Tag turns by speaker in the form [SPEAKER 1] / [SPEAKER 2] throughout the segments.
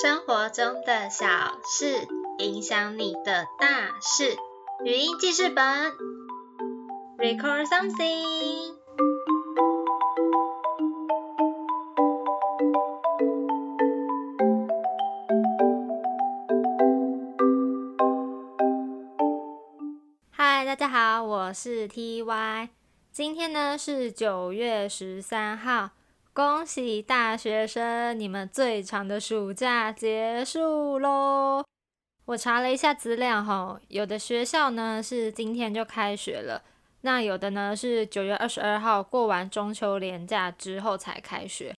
[SPEAKER 1] 生活中的小事影响你的大事。语音记事本，Record something。嗨，大家好，我是 TY。今天呢是九月十三号，恭喜大学生，你们最长的暑假结束喽！我查了一下资料哈，有的学校呢是今天就开学了，那有的呢是九月二十二号过完中秋连假之后才开学。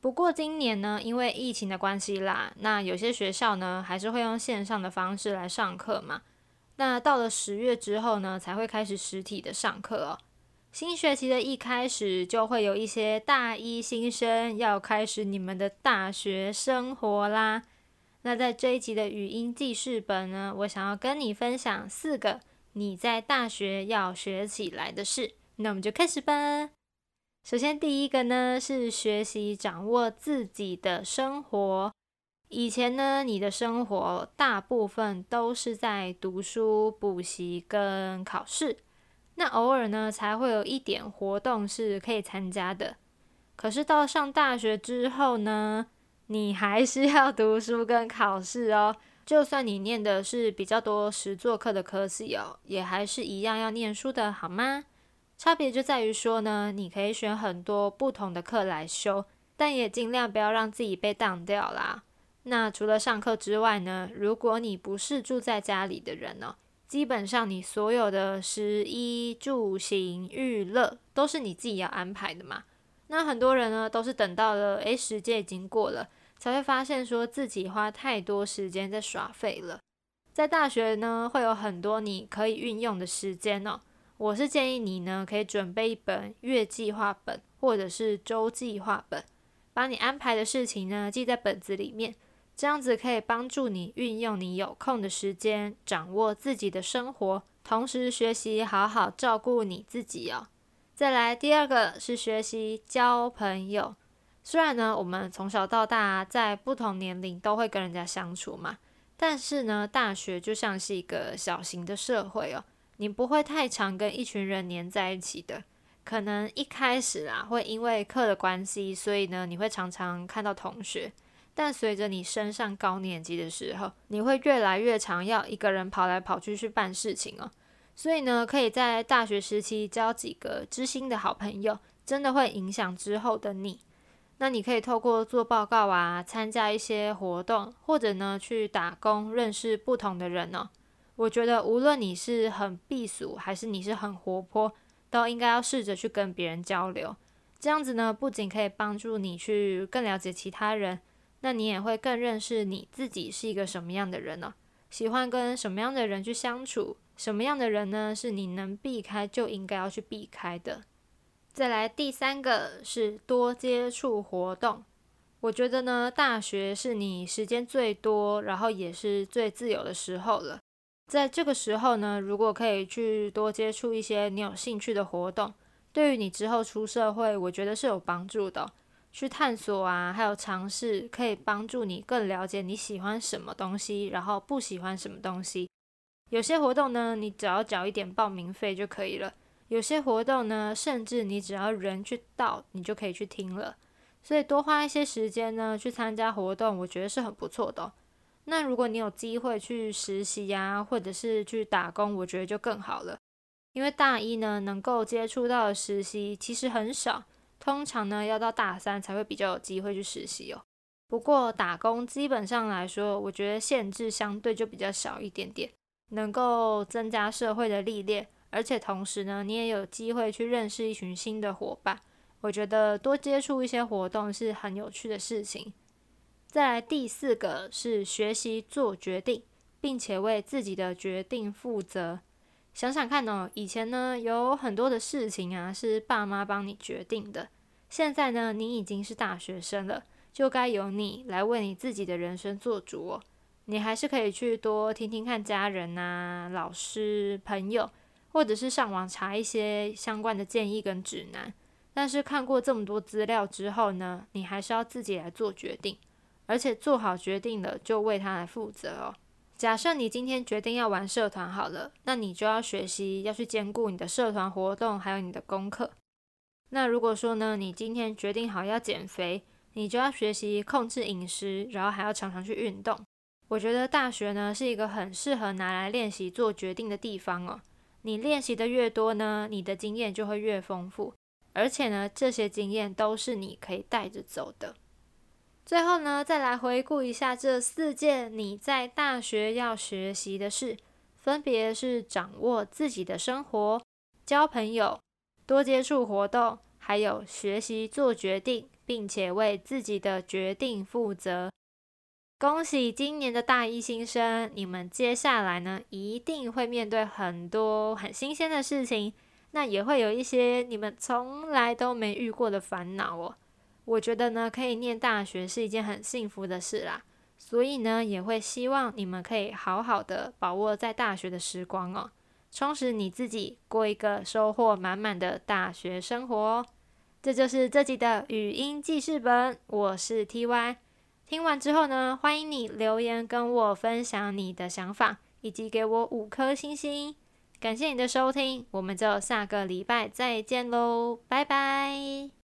[SPEAKER 1] 不过今年呢，因为疫情的关系啦，那有些学校呢还是会用线上的方式来上课嘛。那到了十月之后呢，才会开始实体的上课哦。新学期的一开始，就会有一些大一新生要开始你们的大学生活啦。那在这一集的语音记事本呢，我想要跟你分享四个你在大学要学起来的事。那我们就开始吧。首先第一个呢，是学习掌握自己的生活。以前呢，你的生活大部分都是在读书、补习跟考试。那偶尔呢，才会有一点活动是可以参加的。可是到上大学之后呢，你还是要读书跟考试哦。就算你念的是比较多实作课的科系哦，也还是一样要念书的，好吗？差别就在于说呢，你可以选很多不同的课来修，但也尽量不要让自己被当掉啦。那除了上课之外呢，如果你不是住在家里的人呢？基本上，你所有的食衣住行娱乐都是你自己要安排的嘛。那很多人呢，都是等到了诶时间已经过了，才会发现说自己花太多时间在耍废了。在大学呢，会有很多你可以运用的时间哦。我是建议你呢，可以准备一本月计划本或者是周计划本，把你安排的事情呢记在本子里面。这样子可以帮助你运用你有空的时间，掌握自己的生活，同时学习好好照顾你自己哦。再来，第二个是学习交朋友。虽然呢，我们从小到大在不同年龄都会跟人家相处嘛，但是呢，大学就像是一个小型的社会哦，你不会太常跟一群人黏在一起的。可能一开始啊，会因为课的关系，所以呢，你会常常看到同学。但随着你升上高年级的时候，你会越来越常要一个人跑来跑去去办事情哦。所以呢，可以在大学时期交几个知心的好朋友，真的会影响之后的你。那你可以透过做报告啊，参加一些活动，或者呢去打工，认识不同的人哦。我觉得无论你是很避俗，还是你是很活泼，都应该要试着去跟别人交流。这样子呢，不仅可以帮助你去更了解其他人。那你也会更认识你自己是一个什么样的人呢？喜欢跟什么样的人去相处？什么样的人呢？是你能避开就应该要去避开的。再来第三个是多接触活动。我觉得呢，大学是你时间最多，然后也是最自由的时候了。在这个时候呢，如果可以去多接触一些你有兴趣的活动，对于你之后出社会，我觉得是有帮助的。去探索啊，还有尝试，可以帮助你更了解你喜欢什么东西，然后不喜欢什么东西。有些活动呢，你只要缴一点报名费就可以了；有些活动呢，甚至你只要人去到，你就可以去听了。所以多花一些时间呢，去参加活动，我觉得是很不错的。那如果你有机会去实习呀，或者是去打工，我觉得就更好了。因为大一呢，能够接触到的实习其实很少。通常呢，要到大三才会比较有机会去实习哦。不过打工基本上来说，我觉得限制相对就比较小一点点，能够增加社会的历练，而且同时呢，你也有机会去认识一群新的伙伴。我觉得多接触一些活动是很有趣的事情。再来第四个是学习做决定，并且为自己的决定负责。想想看哦，以前呢有很多的事情啊是爸妈帮你决定的，现在呢你已经是大学生了，就该由你来为你自己的人生做主哦。你还是可以去多听听看家人啊、老师、朋友，或者是上网查一些相关的建议跟指南。但是看过这么多资料之后呢，你还是要自己来做决定，而且做好决定了就为它来负责哦。假设你今天决定要玩社团好了，那你就要学习要去兼顾你的社团活动，还有你的功课。那如果说呢，你今天决定好要减肥，你就要学习控制饮食，然后还要常常去运动。我觉得大学呢是一个很适合拿来练习做决定的地方哦。你练习的越多呢，你的经验就会越丰富，而且呢，这些经验都是你可以带着走的。最后呢，再来回顾一下这四件你在大学要学习的事，分别是掌握自己的生活、交朋友、多接触活动，还有学习做决定，并且为自己的决定负责。恭喜今年的大一新生，你们接下来呢一定会面对很多很新鲜的事情，那也会有一些你们从来都没遇过的烦恼哦。我觉得呢，可以念大学是一件很幸福的事啦，所以呢，也会希望你们可以好好的把握在大学的时光哦，充实你自己，过一个收获满满的大学生活。这就是这集的语音记事本，我是 T Y。听完之后呢，欢迎你留言跟我分享你的想法，以及给我五颗星星。感谢你的收听，我们就下个礼拜再见喽，拜拜。